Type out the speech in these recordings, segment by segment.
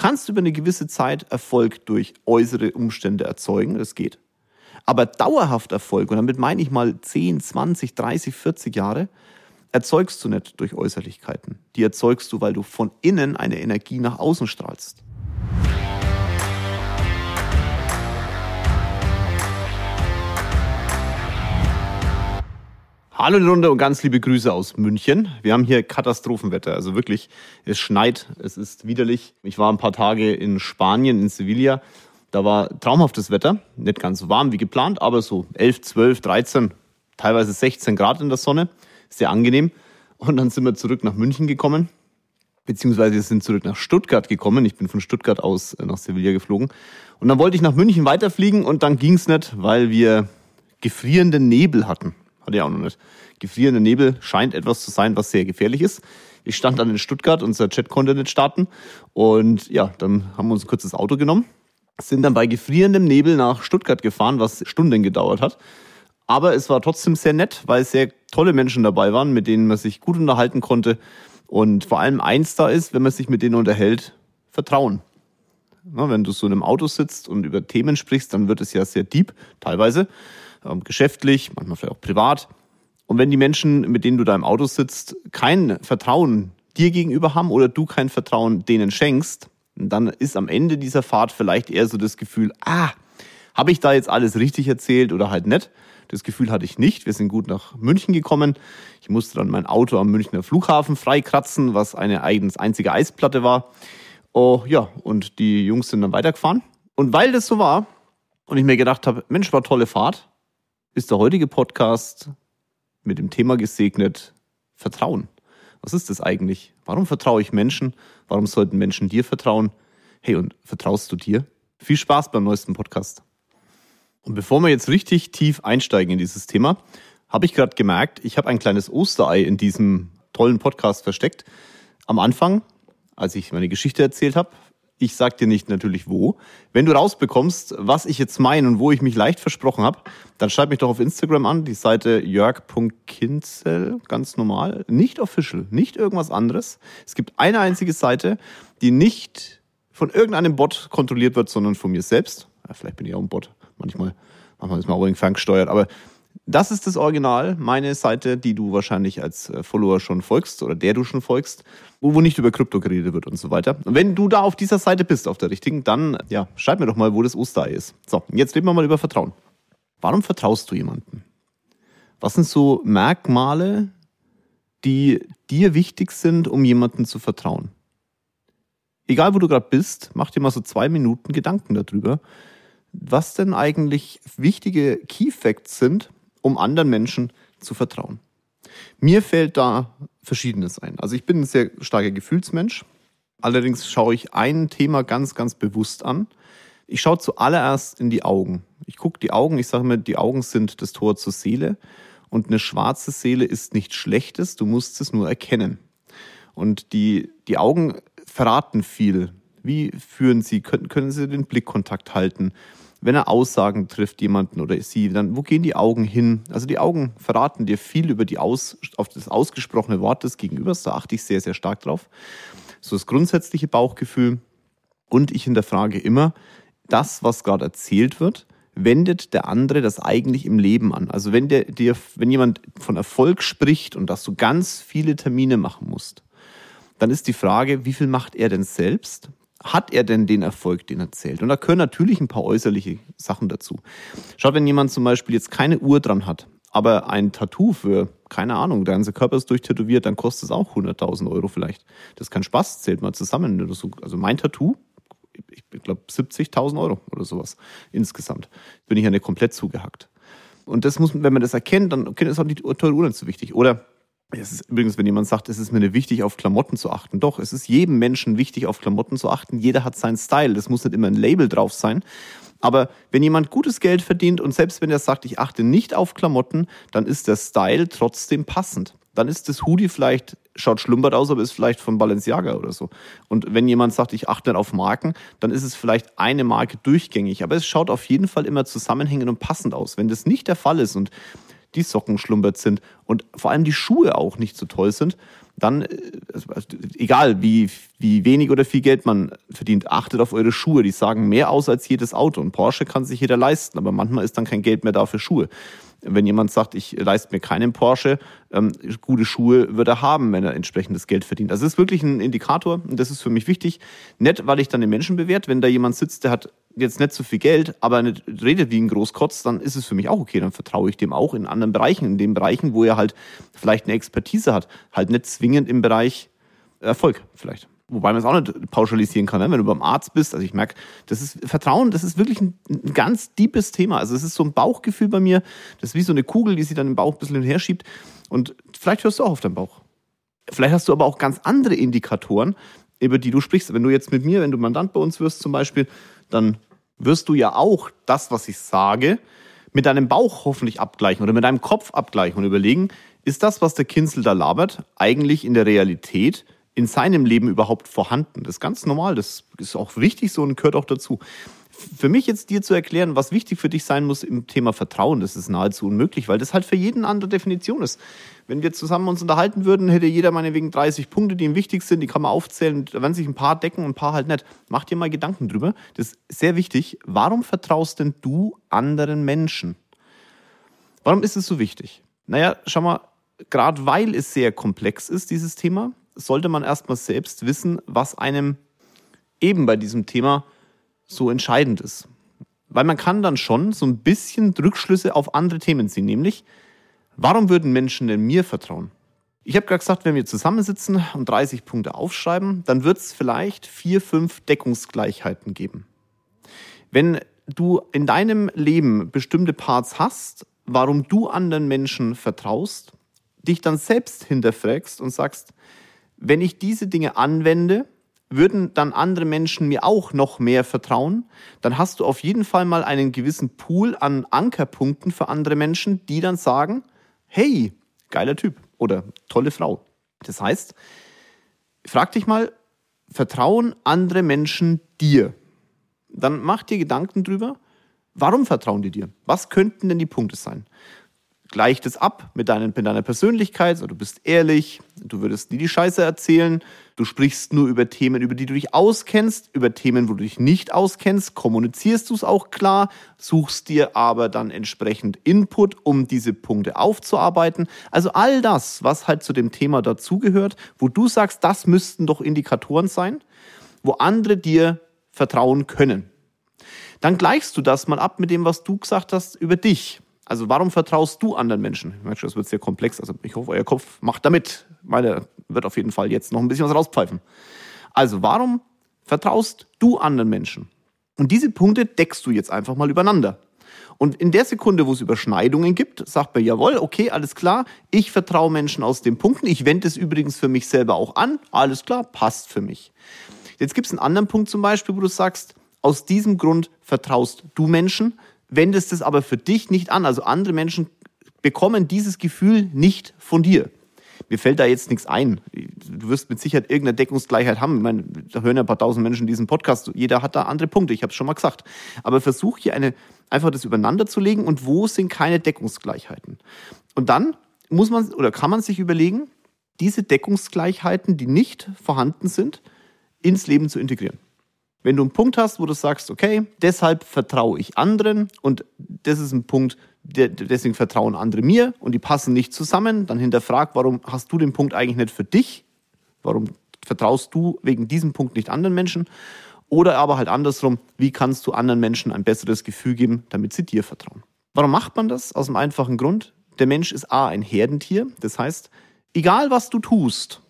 kannst über eine gewisse Zeit Erfolg durch äußere Umstände erzeugen, das geht. Aber dauerhaft Erfolg, und damit meine ich mal 10, 20, 30, 40 Jahre, erzeugst du nicht durch Äußerlichkeiten. Die erzeugst du, weil du von innen eine Energie nach außen strahlst. Hallo in die Runde und ganz liebe Grüße aus München. Wir haben hier Katastrophenwetter. Also wirklich, es schneit, es ist widerlich. Ich war ein paar Tage in Spanien, in Sevilla. Da war traumhaftes Wetter. Nicht ganz so warm wie geplant, aber so 11, 12, 13, teilweise 16 Grad in der Sonne. Sehr angenehm. Und dann sind wir zurück nach München gekommen. Beziehungsweise wir sind zurück nach Stuttgart gekommen. Ich bin von Stuttgart aus nach Sevilla geflogen. Und dann wollte ich nach München weiterfliegen und dann ging's nicht, weil wir gefrierenden Nebel hatten. Hatte ich auch noch nicht. Gefrierender Nebel scheint etwas zu sein, was sehr gefährlich ist. Ich stand dann in Stuttgart, unser Chat konnte nicht starten. Und ja, dann haben wir uns ein kurzes Auto genommen, sind dann bei gefrierendem Nebel nach Stuttgart gefahren, was Stunden gedauert hat. Aber es war trotzdem sehr nett, weil sehr tolle Menschen dabei waren, mit denen man sich gut unterhalten konnte. Und vor allem eins da ist, wenn man sich mit denen unterhält, Vertrauen. Na, wenn du so in einem Auto sitzt und über Themen sprichst, dann wird es ja sehr deep, teilweise ähm, geschäftlich, manchmal vielleicht auch privat. Und wenn die Menschen, mit denen du da im Auto sitzt, kein Vertrauen dir gegenüber haben oder du kein Vertrauen denen schenkst, dann ist am Ende dieser Fahrt vielleicht eher so das Gefühl, ah, habe ich da jetzt alles richtig erzählt oder halt nicht? Das Gefühl hatte ich nicht. Wir sind gut nach München gekommen. Ich musste dann mein Auto am Münchner Flughafen freikratzen, was eine eigens einzige Eisplatte war. Oh ja, und die Jungs sind dann weitergefahren. Und weil das so war und ich mir gedacht habe, Mensch, war tolle Fahrt, ist der heutige Podcast mit dem Thema gesegnet Vertrauen. Was ist das eigentlich? Warum vertraue ich Menschen? Warum sollten Menschen dir vertrauen? Hey, und vertraust du dir? Viel Spaß beim neuesten Podcast. Und bevor wir jetzt richtig tief einsteigen in dieses Thema, habe ich gerade gemerkt, ich habe ein kleines Osterei in diesem tollen Podcast versteckt. Am Anfang, als ich meine Geschichte erzählt habe, ich sag dir nicht natürlich wo. Wenn du rausbekommst, was ich jetzt meine und wo ich mich leicht versprochen habe, dann schreib mich doch auf Instagram an, die Seite jörg.kinzel, ganz normal, nicht official, nicht irgendwas anderes. Es gibt eine einzige Seite, die nicht von irgendeinem Bot kontrolliert wird, sondern von mir selbst. Ja, vielleicht bin ich auch ein Bot, manchmal, manchmal ist man auch irgendwie ferngesteuert, aber das ist das Original, meine Seite, die du wahrscheinlich als äh, Follower schon folgst oder der du schon folgst, wo nicht über Krypto geredet wird und so weiter. Und wenn du da auf dieser Seite bist, auf der richtigen, dann ja, schreib mir doch mal, wo das Osterei ist. So, jetzt reden wir mal über Vertrauen. Warum vertraust du jemandem? Was sind so Merkmale, die dir wichtig sind, um jemandem zu vertrauen? Egal, wo du gerade bist, mach dir mal so zwei Minuten Gedanken darüber, was denn eigentlich wichtige Key Facts sind, um anderen Menschen zu vertrauen. Mir fällt da Verschiedenes ein. Also ich bin ein sehr starker Gefühlsmensch. Allerdings schaue ich ein Thema ganz, ganz bewusst an. Ich schaue zuallererst in die Augen. Ich gucke die Augen, ich sage mir, die Augen sind das Tor zur Seele. Und eine schwarze Seele ist nichts Schlechtes, du musst es nur erkennen. Und die, die Augen verraten viel. Wie führen sie, können, können sie den Blickkontakt halten? Wenn er Aussagen trifft, jemanden oder sie, dann wo gehen die Augen hin? Also die Augen verraten dir viel über die Aus, auf das ausgesprochene Wort des Gegenübers, da achte ich sehr, sehr stark drauf. So das grundsätzliche Bauchgefühl. Und ich hinterfrage immer, das, was gerade erzählt wird, wendet der andere das eigentlich im Leben an. Also wenn der dir, wenn jemand von Erfolg spricht und dass du ganz viele Termine machen musst, dann ist die Frage, wie viel macht er denn selbst? Hat er denn den Erfolg, den er zählt? Und da gehören natürlich ein paar äußerliche Sachen dazu. Schaut, wenn jemand zum Beispiel jetzt keine Uhr dran hat, aber ein Tattoo für, keine Ahnung, der ganze Körper ist durchtätowiert, dann kostet es auch 100.000 Euro vielleicht. Das ist kein Spaß, zählt mal zusammen. Also mein Tattoo, ich glaube 70.000 Euro oder sowas insgesamt. Bin ich ja nicht komplett zugehackt. Und das muss, wenn man das erkennt, dann okay, ist auch die teure Uhr nicht so wichtig. Oder es ist übrigens, wenn jemand sagt, es ist mir wichtig, auf Klamotten zu achten. Doch, es ist jedem Menschen wichtig, auf Klamotten zu achten. Jeder hat seinen Style. Das muss nicht immer ein Label drauf sein. Aber wenn jemand gutes Geld verdient und selbst wenn er sagt, ich achte nicht auf Klamotten, dann ist der Style trotzdem passend. Dann ist das Hoodie vielleicht, schaut schlumpert aus, aber ist vielleicht von Balenciaga oder so. Und wenn jemand sagt, ich achte nicht auf Marken, dann ist es vielleicht eine Marke durchgängig. Aber es schaut auf jeden Fall immer zusammenhängend und passend aus. Wenn das nicht der Fall ist und die Socken schlumpert sind und vor allem die Schuhe auch nicht so toll sind, dann, äh, also, egal wie, wie wenig oder viel Geld man verdient, achtet auf eure Schuhe. Die sagen mehr aus als jedes Auto. Und Porsche kann sich jeder leisten, aber manchmal ist dann kein Geld mehr da für Schuhe. Wenn jemand sagt, ich leiste mir keinen Porsche, ähm, gute Schuhe wird er haben, wenn er entsprechendes Geld verdient. Also das ist wirklich ein Indikator und das ist für mich wichtig. Nicht, weil ich dann den Menschen bewerte, wenn da jemand sitzt, der hat jetzt nicht so viel Geld, aber nicht redet wie ein Großkotz, dann ist es für mich auch okay. Dann vertraue ich dem auch in anderen Bereichen, in den Bereichen, wo er halt vielleicht eine Expertise hat. Halt nicht zwingend im Bereich Erfolg vielleicht. Wobei man es auch nicht pauschalisieren kann, ne? wenn du beim Arzt bist. Also ich merke, das ist Vertrauen, das ist wirklich ein, ein ganz deepes Thema. Also es ist so ein Bauchgefühl bei mir. Das ist wie so eine Kugel, die sich dann im Bauch ein bisschen hin und her schiebt. Und vielleicht hörst du auch auf deinen Bauch. Vielleicht hast du aber auch ganz andere Indikatoren, über die du sprichst. Wenn du jetzt mit mir, wenn du Mandant bei uns wirst zum Beispiel, dann wirst du ja auch das, was ich sage, mit deinem Bauch hoffentlich abgleichen oder mit deinem Kopf abgleichen und überlegen, ist das, was der Kinzel da labert, eigentlich in der Realität in seinem Leben überhaupt vorhanden? Das ist ganz normal, das ist auch wichtig so und gehört auch dazu. Für mich jetzt dir zu erklären, was wichtig für dich sein muss im Thema Vertrauen, das ist nahezu unmöglich, weil das halt für jeden eine andere Definition ist. Wenn wir zusammen uns unterhalten würden, hätte jeder meinetwegen 30 Punkte, die ihm wichtig sind, die kann man aufzählen, da werden sich ein paar decken und ein paar halt nicht. Mach dir mal Gedanken drüber. Das ist sehr wichtig. Warum vertraust denn du anderen Menschen? Warum ist es so wichtig? Naja, schau mal, gerade weil es sehr komplex ist, dieses Thema, sollte man erstmal selbst wissen, was einem eben bei diesem Thema so entscheidend ist. Weil man kann dann schon so ein bisschen Rückschlüsse auf andere Themen ziehen, nämlich, warum würden Menschen denn mir vertrauen? Ich habe gerade gesagt, wenn wir zusammensitzen und 30 Punkte aufschreiben, dann wird es vielleicht vier, fünf Deckungsgleichheiten geben. Wenn du in deinem Leben bestimmte Parts hast, warum du anderen Menschen vertraust, dich dann selbst hinterfragst und sagst, wenn ich diese Dinge anwende, würden dann andere Menschen mir auch noch mehr vertrauen, dann hast du auf jeden Fall mal einen gewissen Pool an Ankerpunkten für andere Menschen, die dann sagen, hey, geiler Typ oder tolle Frau. Das heißt, frag dich mal, vertrauen andere Menschen dir? Dann mach dir Gedanken drüber, warum vertrauen die dir? Was könnten denn die Punkte sein? Gleicht es ab mit, deinen, mit deiner Persönlichkeit, also du bist ehrlich, du würdest nie die Scheiße erzählen, du sprichst nur über Themen, über die du dich auskennst, über Themen, wo du dich nicht auskennst, kommunizierst du es auch klar, suchst dir aber dann entsprechend Input, um diese Punkte aufzuarbeiten. Also all das, was halt zu dem Thema dazugehört, wo du sagst, das müssten doch Indikatoren sein, wo andere dir vertrauen können. Dann gleichst du das mal ab mit dem, was du gesagt hast über dich. Also warum vertraust du anderen Menschen? Ich merke schon, das wird sehr komplex. Also ich hoffe, euer Kopf macht damit. Meine wird auf jeden Fall jetzt noch ein bisschen was rauspfeifen. Also warum vertraust du anderen Menschen? Und diese Punkte deckst du jetzt einfach mal übereinander. Und in der Sekunde, wo es Überschneidungen gibt, sagt man, jawohl, okay, alles klar, ich vertraue Menschen aus den Punkten. Ich wende es übrigens für mich selber auch an. Alles klar, passt für mich. Jetzt gibt es einen anderen Punkt zum Beispiel, wo du sagst, aus diesem Grund vertraust du Menschen, wendest es aber für dich nicht an. Also andere Menschen bekommen dieses Gefühl nicht von dir. Mir fällt da jetzt nichts ein. Du wirst mit Sicherheit irgendeine Deckungsgleichheit haben. Ich meine, da hören ja ein paar tausend Menschen diesen Podcast. Jeder hat da andere Punkte. Ich habe es schon mal gesagt. Aber versuch hier eine, einfach das übereinander zu legen und wo sind keine Deckungsgleichheiten. Und dann muss man oder kann man sich überlegen, diese Deckungsgleichheiten, die nicht vorhanden sind, ins Leben zu integrieren. Wenn du einen Punkt hast, wo du sagst, okay, deshalb vertraue ich anderen und das ist ein Punkt, deswegen vertrauen andere mir und die passen nicht zusammen, dann hinterfrag, warum hast du den Punkt eigentlich nicht für dich? Warum vertraust du wegen diesem Punkt nicht anderen Menschen? Oder aber halt andersrum, wie kannst du anderen Menschen ein besseres Gefühl geben, damit sie dir vertrauen? Warum macht man das? Aus dem einfachen Grund, der Mensch ist A, ein Herdentier. Das heißt, egal was du tust,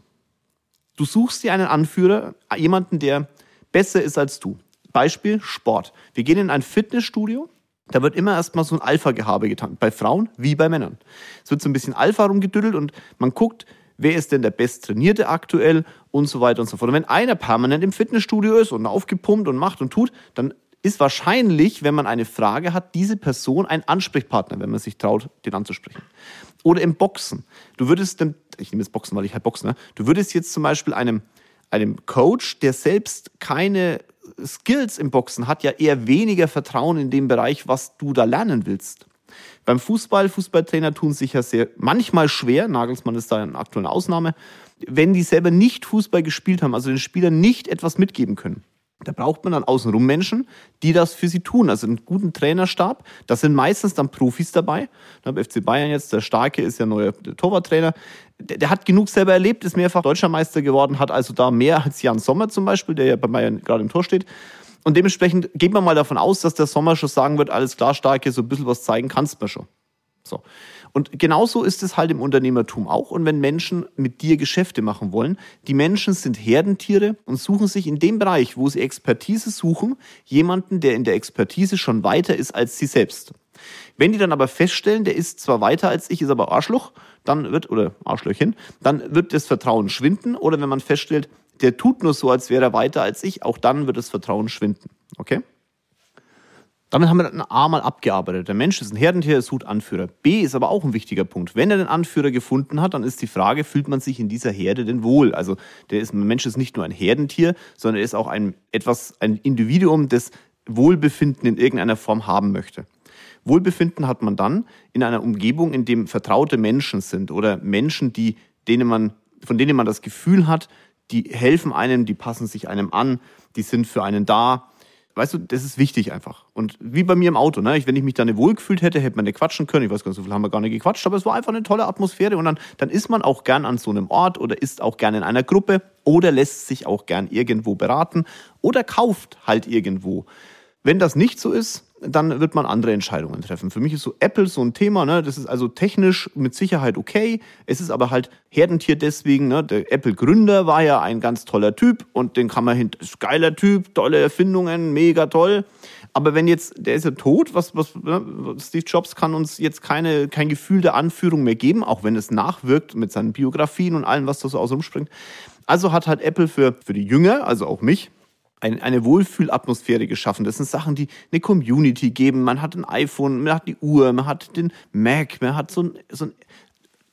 du suchst dir einen Anführer, jemanden, der besser ist als du. Beispiel Sport. Wir gehen in ein Fitnessstudio. Da wird immer erstmal so ein Alpha-Gehabe getan. Bei Frauen wie bei Männern. Es wird so ein bisschen Alpha rumgedüdelt und man guckt, wer ist denn der Besttrainierte aktuell und so weiter und so fort. Und wenn einer permanent im Fitnessstudio ist und aufgepumpt und macht und tut, dann ist wahrscheinlich, wenn man eine Frage hat, diese Person ein Ansprechpartner, wenn man sich traut, den anzusprechen. Oder im Boxen. Du würdest, ich nehme jetzt Boxen, weil ich halt Boxen, ne? du würdest jetzt zum Beispiel einem einem Coach, der selbst keine Skills im Boxen hat, ja eher weniger Vertrauen in dem Bereich, was du da lernen willst. Beim Fußball, Fußballtrainer tun sich ja sehr manchmal schwer, Nagelsmann ist da eine aktuelle Ausnahme, wenn die selber nicht Fußball gespielt haben, also den Spielern nicht etwas mitgeben können. Da braucht man dann außenrum Menschen, die das für sie tun. Also einen guten Trainerstab. Das sind meistens dann Profis dabei. Beim FC Bayern jetzt, der Starke ist ja neuer Torwarttrainer. Der, der, hat genug selber erlebt, ist mehrfach Deutscher Meister geworden, hat also da mehr als Jan Sommer zum Beispiel, der ja bei Bayern gerade im Tor steht. Und dementsprechend geht man mal davon aus, dass der Sommer schon sagen wird, alles klar, Starke, so ein bisschen was zeigen kannst du mir schon. So. Und genauso ist es halt im Unternehmertum auch. Und wenn Menschen mit dir Geschäfte machen wollen, die Menschen sind Herdentiere und suchen sich in dem Bereich, wo sie Expertise suchen, jemanden, der in der Expertise schon weiter ist als sie selbst. Wenn die dann aber feststellen, der ist zwar weiter als ich, ist aber Arschloch, dann wird, oder Arschlöchchen, dann wird das Vertrauen schwinden. Oder wenn man feststellt, der tut nur so, als wäre er weiter als ich, auch dann wird das Vertrauen schwinden. Okay? Damit haben wir dann A mal abgearbeitet. Der Mensch ist ein Herdentier, er sucht Anführer. B ist aber auch ein wichtiger Punkt. Wenn er den Anführer gefunden hat, dann ist die Frage, fühlt man sich in dieser Herde denn wohl? Also der ist, ein Mensch ist nicht nur ein Herdentier, sondern er ist auch ein etwas, ein Individuum, das Wohlbefinden in irgendeiner Form haben möchte. Wohlbefinden hat man dann in einer Umgebung, in dem vertraute Menschen sind oder Menschen, die, denen man, von denen man das Gefühl hat, die helfen einem, die passen sich einem an, die sind für einen da, Weißt du, das ist wichtig einfach. Und wie bei mir im Auto, ne? Ich, wenn ich mich da nicht wohlgefühlt hätte, hätte man nicht quatschen können. Ich weiß gar nicht, so viel haben wir gar nicht gequatscht, aber es war einfach eine tolle Atmosphäre. Und dann, dann ist man auch gern an so einem Ort oder ist auch gern in einer Gruppe oder lässt sich auch gern irgendwo beraten oder kauft halt irgendwo. Wenn das nicht so ist, dann wird man andere Entscheidungen treffen. Für mich ist so Apple so ein Thema, ne? Das ist also technisch mit Sicherheit okay. Es ist aber halt Herdentier deswegen, ne? Der Apple-Gründer war ja ein ganz toller Typ und den kann man hinter, geiler Typ, tolle Erfindungen, mega toll. Aber wenn jetzt, der ist ja tot, was, was, ne? Steve Jobs kann uns jetzt keine, kein Gefühl der Anführung mehr geben, auch wenn es nachwirkt mit seinen Biografien und allem, was da so aus rumspringt. Also hat halt Apple für, für die Jünger, also auch mich, ein, eine Wohlfühlatmosphäre geschaffen. Das sind Sachen, die eine Community geben. Man hat ein iPhone, man hat die Uhr, man hat den Mac, man hat so ein, so ein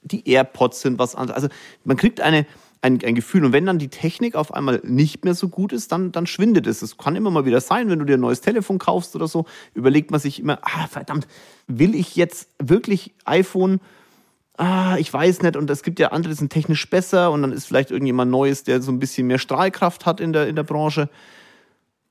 die AirPods sind was anderes. Also man kriegt eine, ein, ein Gefühl. Und wenn dann die Technik auf einmal nicht mehr so gut ist, dann, dann schwindet es. Es kann immer mal wieder sein, wenn du dir ein neues Telefon kaufst oder so, überlegt man sich immer, ah, verdammt, will ich jetzt wirklich iPhone ah, ich weiß nicht, und es gibt ja andere, die sind technisch besser und dann ist vielleicht irgendjemand Neues, der so ein bisschen mehr Strahlkraft hat in der, in der Branche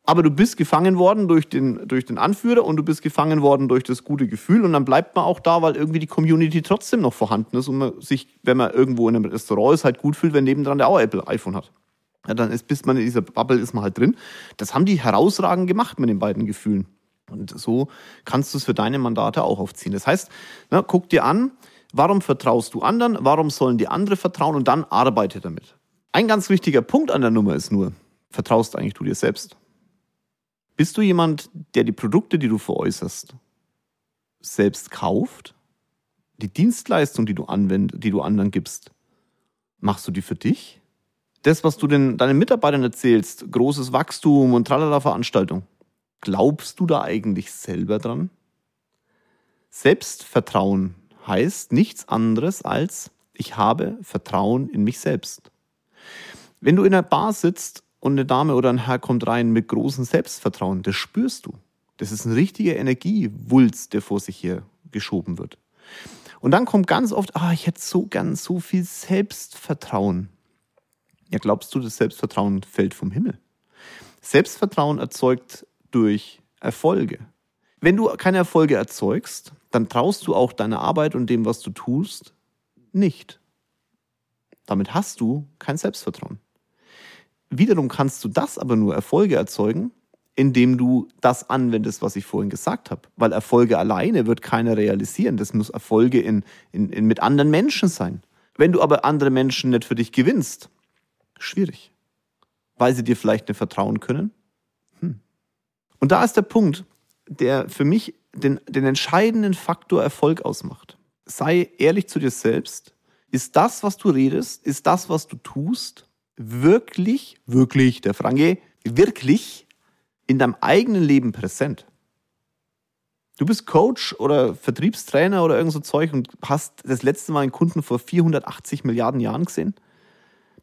aber du bist gefangen worden durch den, durch den Anführer und du bist gefangen worden durch das gute Gefühl und dann bleibt man auch da, weil irgendwie die Community trotzdem noch vorhanden ist und man sich, wenn man irgendwo in einem Restaurant ist, halt gut fühlt, wenn nebendran der auch Apple iPhone hat. Ja, dann ist, bis man in dieser Bubble ist man halt drin. Das haben die herausragend gemacht mit den beiden Gefühlen. Und so kannst du es für deine Mandate auch aufziehen. Das heißt, na, guck dir an, warum vertraust du anderen, warum sollen die andere vertrauen und dann arbeite damit. Ein ganz wichtiger Punkt an der Nummer ist nur, vertraust eigentlich du dir selbst? Bist du jemand, der die Produkte, die du veräußerst, selbst kauft? Die Dienstleistung, die du anwendest, die du anderen gibst, machst du die für dich? Das, was du den, deinen Mitarbeitern erzählst, großes Wachstum und tralala Veranstaltung, glaubst du da eigentlich selber dran? Selbstvertrauen heißt nichts anderes als, ich habe Vertrauen in mich selbst. Wenn du in einer Bar sitzt und eine Dame oder ein Herr kommt rein mit großem Selbstvertrauen. Das spürst du. Das ist ein richtiger Energiewulst, der vor sich hier geschoben wird. Und dann kommt ganz oft, ah, ich hätte so gern so viel Selbstvertrauen. Ja, glaubst du, das Selbstvertrauen fällt vom Himmel? Selbstvertrauen erzeugt durch Erfolge. Wenn du keine Erfolge erzeugst, dann traust du auch deiner Arbeit und dem, was du tust, nicht. Damit hast du kein Selbstvertrauen. Wiederum kannst du das aber nur Erfolge erzeugen, indem du das anwendest, was ich vorhin gesagt habe. Weil Erfolge alleine wird keiner realisieren. Das muss Erfolge in, in, in mit anderen Menschen sein. Wenn du aber andere Menschen nicht für dich gewinnst, schwierig. Weil sie dir vielleicht nicht vertrauen können. Hm. Und da ist der Punkt, der für mich den, den entscheidenden Faktor Erfolg ausmacht. Sei ehrlich zu dir selbst. Ist das, was du redest, ist das, was du tust, wirklich, wirklich, der Franke, wirklich in deinem eigenen Leben präsent. Du bist Coach oder Vertriebstrainer oder irgend so Zeug und hast das letzte Mal einen Kunden vor 480 Milliarden Jahren gesehen.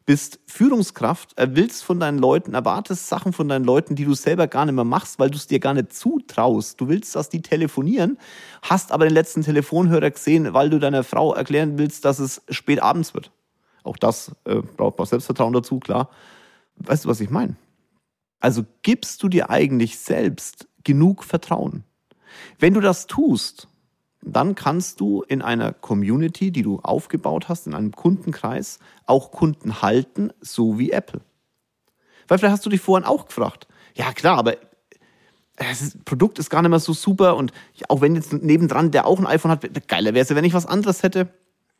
bist Führungskraft, willst von deinen Leuten, erwartest Sachen von deinen Leuten, die du selber gar nicht mehr machst, weil du es dir gar nicht zutraust. Du willst, dass die telefonieren, hast aber den letzten Telefonhörer gesehen, weil du deiner Frau erklären willst, dass es spät abends wird. Auch das äh, braucht man Selbstvertrauen dazu, klar. Weißt du, was ich meine? Also gibst du dir eigentlich selbst genug Vertrauen? Wenn du das tust, dann kannst du in einer Community, die du aufgebaut hast, in einem Kundenkreis, auch Kunden halten, so wie Apple. Weil vielleicht hast du dich vorhin auch gefragt, ja klar, aber das Produkt ist gar nicht mehr so super und auch wenn jetzt nebendran der auch ein iPhone hat, geiler wäre es, wenn ich was anderes hätte.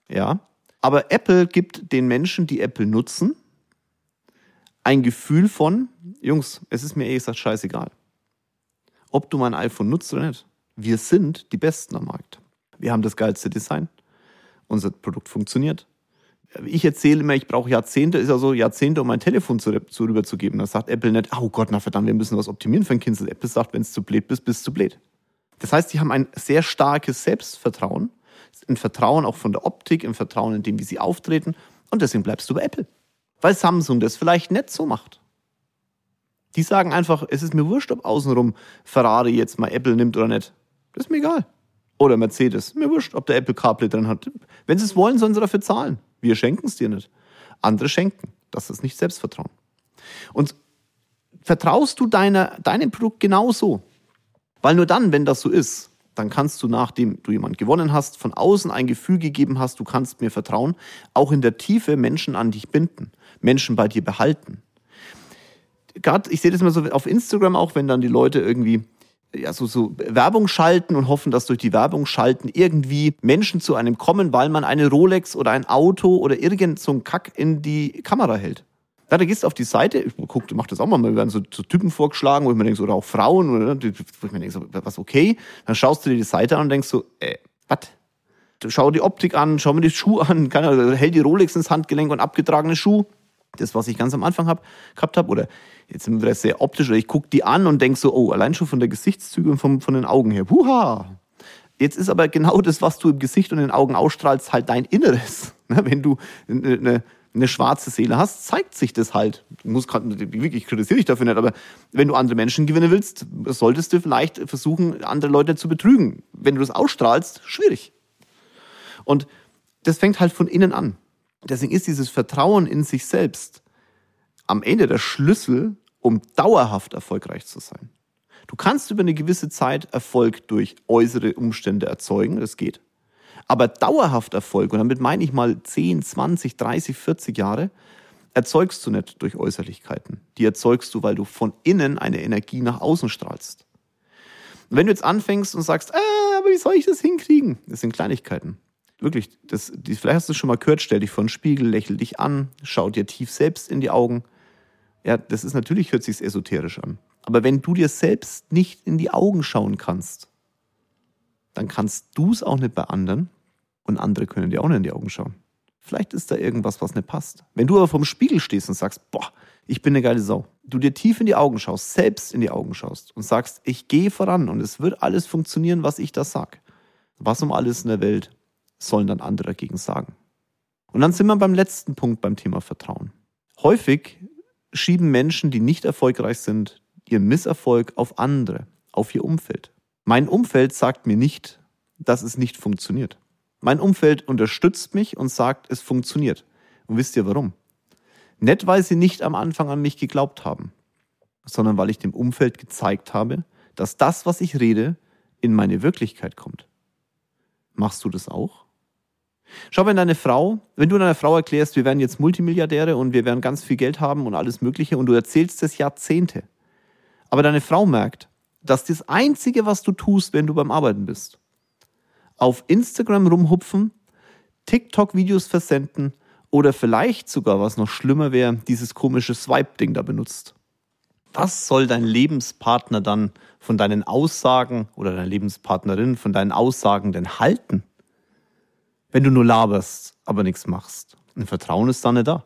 Ja, aber Apple gibt den Menschen, die Apple nutzen, ein Gefühl von, Jungs, es ist mir eh gesagt scheißegal. Ob du mein iPhone nutzt oder nicht. Wir sind die Besten am Markt. Wir haben das geilste Design. Unser Produkt funktioniert. Ich erzähle immer, ich brauche Jahrzehnte, ist ja so Jahrzehnte, um mein Telefon zu, zu rüberzugeben. Da sagt Apple nicht, oh Gott, na verdammt, wir müssen was optimieren für ein Kind. Apple sagt, wenn es zu blöd bist, bist du blöd. Das heißt, sie haben ein sehr starkes Selbstvertrauen, ein Vertrauen auch von der Optik, ein Vertrauen in dem, wie sie auftreten. Und deswegen bleibst du bei Apple. Weil Samsung das vielleicht nicht so macht. Die sagen einfach, es ist mir wurscht, ob außenrum Ferrari jetzt mal Apple nimmt oder nicht. Das ist mir egal. Oder Mercedes. Mir wurscht, ob der Apple CarPlay drin hat. Wenn sie es wollen, sollen sie dafür zahlen. Wir schenken es dir nicht. Andere schenken. Das ist nicht Selbstvertrauen. Und vertraust du deiner, deinem Produkt genauso? Weil nur dann, wenn das so ist, dann kannst du, nachdem du jemand gewonnen hast, von außen ein Gefühl gegeben hast, du kannst mir vertrauen, auch in der Tiefe Menschen an dich binden, Menschen bei dir behalten. Gerade, ich sehe das immer so auf Instagram auch, wenn dann die Leute irgendwie ja, so, so Werbung schalten und hoffen, dass durch die Werbung schalten irgendwie Menschen zu einem kommen, weil man eine Rolex oder ein Auto oder irgend so einen Kack in die Kamera hält. Da gehst du auf die Seite, ich guck, du machst das auch mal, wir werden so, so Typen vorgeschlagen, wo ich mir denke, oder auch Frauen, oder, wo ich mir denke, so, was okay? Dann schaust du dir die Seite an und denkst so, äh, was? Schau die Optik an, schau mir die Schuhe an, kann, hält die Rolex ins Handgelenk und abgetragene Schuh. Das, was ich ganz am Anfang hab, gehabt habe, oder jetzt sind wir sehr optisch, oder ich gucke die an und denk so, oh, allein schon von der Gesichtszüge und vom, von den Augen her, huha. Jetzt ist aber genau das, was du im Gesicht und in den Augen ausstrahlst, halt dein Inneres. Wenn du eine, eine schwarze Seele hast, zeigt sich das halt. Du musst grad, wirklich kritisiere ich dafür nicht, aber wenn du andere Menschen gewinnen willst, solltest du vielleicht versuchen, andere Leute zu betrügen. Wenn du das ausstrahlst, schwierig. Und das fängt halt von innen an. Deswegen ist dieses Vertrauen in sich selbst am Ende der Schlüssel, um dauerhaft erfolgreich zu sein. Du kannst über eine gewisse Zeit Erfolg durch äußere Umstände erzeugen, das geht. Aber dauerhaft Erfolg, und damit meine ich mal 10, 20, 30, 40 Jahre, erzeugst du nicht durch Äußerlichkeiten. Die erzeugst du, weil du von innen eine Energie nach außen strahlst. Und wenn du jetzt anfängst und sagst, äh, aber wie soll ich das hinkriegen? Das sind Kleinigkeiten. Wirklich, das, die, vielleicht hast du es schon mal gehört, stell dich vor den Spiegel, lächel dich an, schau dir tief selbst in die Augen. Ja, das ist natürlich, hört sich esoterisch an. Aber wenn du dir selbst nicht in die Augen schauen kannst, dann kannst du es auch nicht bei anderen und andere können dir auch nicht in die Augen schauen. Vielleicht ist da irgendwas, was nicht passt. Wenn du aber vorm Spiegel stehst und sagst, boah, ich bin eine geile Sau, du dir tief in die Augen schaust, selbst in die Augen schaust und sagst, ich gehe voran und es wird alles funktionieren, was ich da sag. Was um alles in der Welt sollen dann andere dagegen sagen? Und dann sind wir beim letzten Punkt beim Thema Vertrauen. Häufig schieben Menschen, die nicht erfolgreich sind, ihren Misserfolg auf andere, auf ihr Umfeld. Mein Umfeld sagt mir nicht, dass es nicht funktioniert. Mein Umfeld unterstützt mich und sagt, es funktioniert. Und wisst ihr warum? Nicht, weil sie nicht am Anfang an mich geglaubt haben, sondern weil ich dem Umfeld gezeigt habe, dass das, was ich rede, in meine Wirklichkeit kommt. Machst du das auch? Schau, wenn deine Frau, wenn du deiner Frau erklärst, wir werden jetzt Multimilliardäre und wir werden ganz viel Geld haben und alles Mögliche und du erzählst das Jahrzehnte, aber deine Frau merkt, dass das Einzige, was du tust, wenn du beim Arbeiten bist, auf Instagram rumhupfen, TikTok-Videos versenden oder vielleicht sogar, was noch schlimmer wäre, dieses komische Swipe-Ding da benutzt. Was soll dein Lebenspartner dann von deinen Aussagen oder deine Lebenspartnerin von deinen Aussagen denn halten? wenn du nur laberst, aber nichts machst. Ein Vertrauen ist dann nicht da.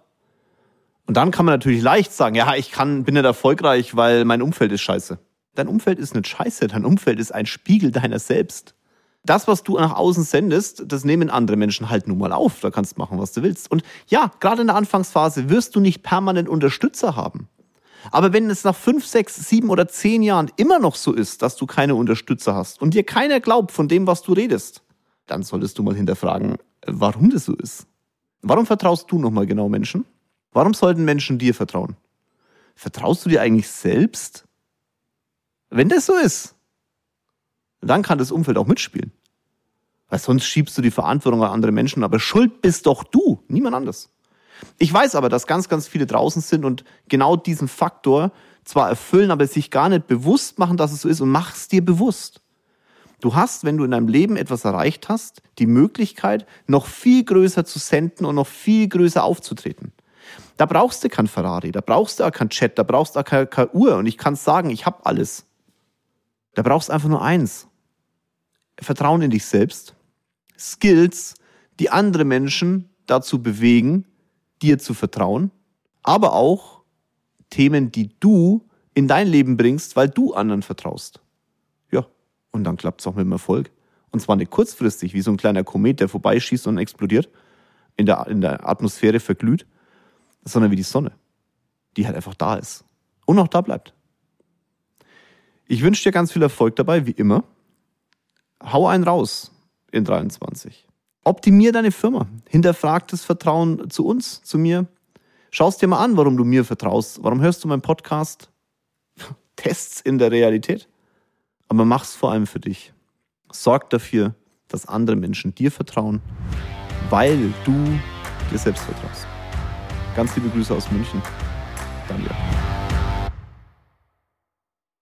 Und dann kann man natürlich leicht sagen, ja, ich kann, bin nicht erfolgreich, weil mein Umfeld ist scheiße. Dein Umfeld ist nicht scheiße, dein Umfeld ist ein Spiegel deiner selbst. das, was du nach außen sendest, das nehmen andere Menschen halt nun mal auf. Da kannst du machen, was du willst. Und ja, gerade in der Anfangsphase wirst du nicht permanent Unterstützer haben. Aber wenn es nach fünf, sechs, sieben oder zehn Jahren immer noch so ist, dass du keine Unterstützer hast und dir keiner glaubt von dem, was du redest, dann solltest du mal hinterfragen, warum das so ist. Warum vertraust du nochmal genau Menschen? Warum sollten Menschen dir vertrauen? Vertraust du dir eigentlich selbst? Wenn das so ist, dann kann das Umfeld auch mitspielen. Weil sonst schiebst du die Verantwortung an andere Menschen, aber schuld bist doch du, niemand anders. Ich weiß aber, dass ganz, ganz viele draußen sind und genau diesen Faktor zwar erfüllen, aber sich gar nicht bewusst machen, dass es so ist und mach es dir bewusst. Du hast, wenn du in deinem Leben etwas erreicht hast, die Möglichkeit, noch viel größer zu senden und noch viel größer aufzutreten. Da brauchst du kein Ferrari, da brauchst du auch kein Chat, da brauchst du auch keine, keine Uhr und ich kann sagen, ich habe alles. Da brauchst du einfach nur eins. Vertrauen in dich selbst, Skills, die andere Menschen dazu bewegen, dir zu vertrauen, aber auch Themen, die du in dein Leben bringst, weil du anderen vertraust. Ja, und dann klappt es auch mit dem Erfolg. Und zwar nicht kurzfristig, wie so ein kleiner Komet, der vorbeischießt und explodiert, in der, in der Atmosphäre verglüht, sondern wie die Sonne, die halt einfach da ist und auch da bleibt. Ich wünsche dir ganz viel Erfolg dabei, wie immer. Hau einen raus in 23. Optimier deine Firma. Hinterfrag das Vertrauen zu uns, zu mir. Schau es dir mal an, warum du mir vertraust. Warum hörst du meinen Podcast? Tests in der Realität. Aber mach's vor allem für dich. Sorg dafür, dass andere Menschen dir vertrauen, weil du dir selbst vertraust. Ganz liebe Grüße aus München. Danke.